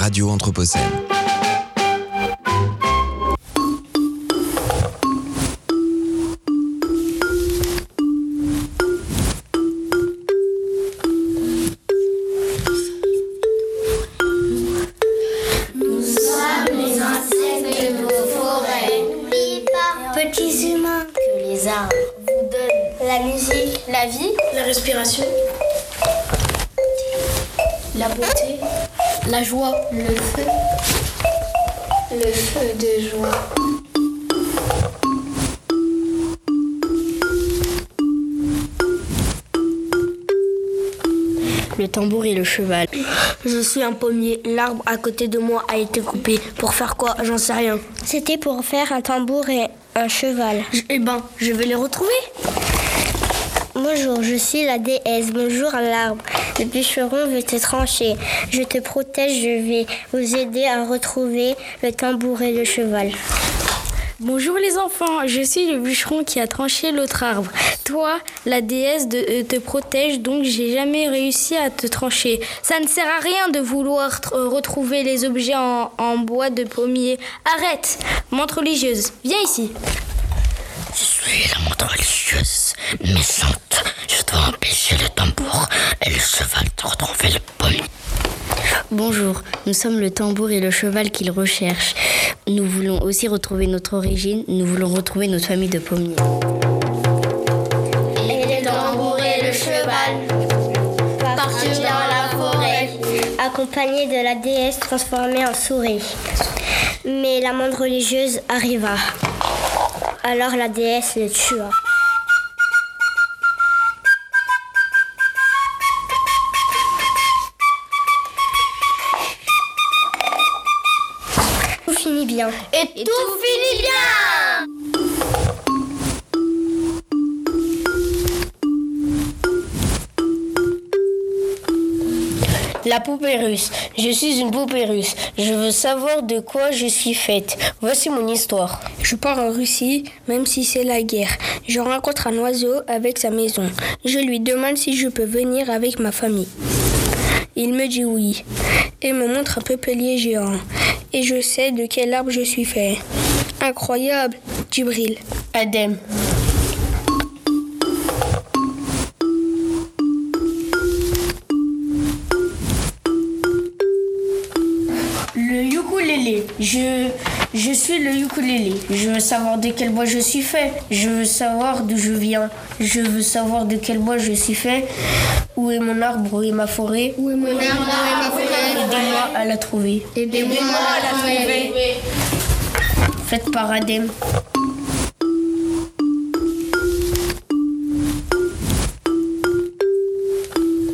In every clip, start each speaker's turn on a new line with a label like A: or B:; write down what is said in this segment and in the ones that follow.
A: Radio Anthropocène.
B: Nous sommes les insectes de vos forêts.
C: Petits humains,
B: Que les arbres vous donnent
C: la musique,
B: la vie,
D: La respiration,
B: la beauté, la joie, le feu, le feu de joie.
D: le tambour et le cheval.
C: Je suis un pommier. L'arbre à côté de moi a été coupé. Pour faire quoi? J'en sais rien. C'était pour faire un tambour et un cheval. eh ben, je vais les retrouver. Bonjour, je suis la déesse. Bonjour l'arbre. Le bûcheron veut te trancher. Je te protège, je vais vous aider à retrouver le tambour et le cheval.
D: Bonjour les enfants, je suis le bûcheron qui a tranché l'autre arbre. Toi, la déesse euh, te protège, donc j'ai jamais réussi à te trancher. Ça ne sert à rien de vouloir euh, retrouver les objets en, en bois de pommier. Arrête, montre religieuse, viens ici.
E: Suis la montre religieuse, méchante. Je dois empêcher le tambour et le cheval de retrouver le pommier.
D: Bonjour, nous sommes le tambour et le cheval qu'il recherche. Nous voulons aussi retrouver notre origine, nous voulons retrouver notre famille de pommiers.
B: Et le tambour et le cheval partirent dans la forêt.
C: accompagné de la déesse transformée en souris. Mais la monde religieuse arriva. Alors la déesse le tua. Tout finit bien.
B: Et, tout finit bien
D: La poupée russe. Je suis une poupée russe. Je veux savoir de quoi je suis faite. Voici mon histoire.
F: Je pars en Russie, même si c'est la guerre. Je rencontre un oiseau avec sa maison. Je lui demande si je peux venir avec ma famille. Il me dit oui et me montre un peuplier géant. Et je sais de quel arbre je suis fait. Incroyable, Djibril.
D: Adem. Le ukulélé. Je, je suis le ukulélé. Je veux savoir de quel bois je suis fait. Je veux savoir d'où je viens. Je veux savoir de quel bois je suis fait. Où est mon arbre? Où est ma forêt? Où est mon arbre? Aidez-moi à la trouver. Aidez-moi à la trouver. Faites par Adem.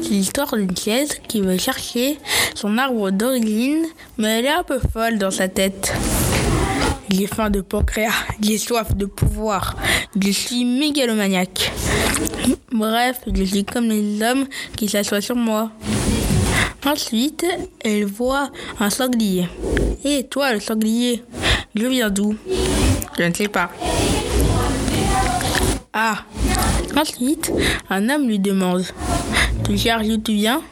F: C'est l'histoire d'une chaise qui veut chercher son arbre d'origine, mais elle est un peu folle dans sa tête. J'ai faim de pancréas, j'ai soif de pouvoir, je suis mégalomaniaque. Bref, je suis comme les hommes qui s'assoient sur moi. Ensuite, elle voit un sanglier. Et toi, le sanglier, je viens d'où? Je ne sais pas. Ah Ensuite, un homme lui demande Tu cherches d'où tu viens?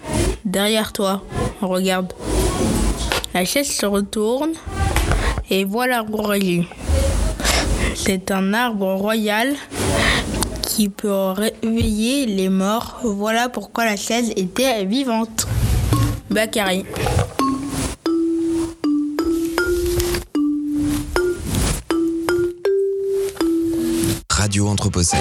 F: Derrière toi. Regarde. La chaise se retourne et voit l'arbre origine. C'est un arbre royal qui peut réveiller les morts. Voilà pourquoi la chaise était vivante. Bakary.
A: Radio Anthropocène.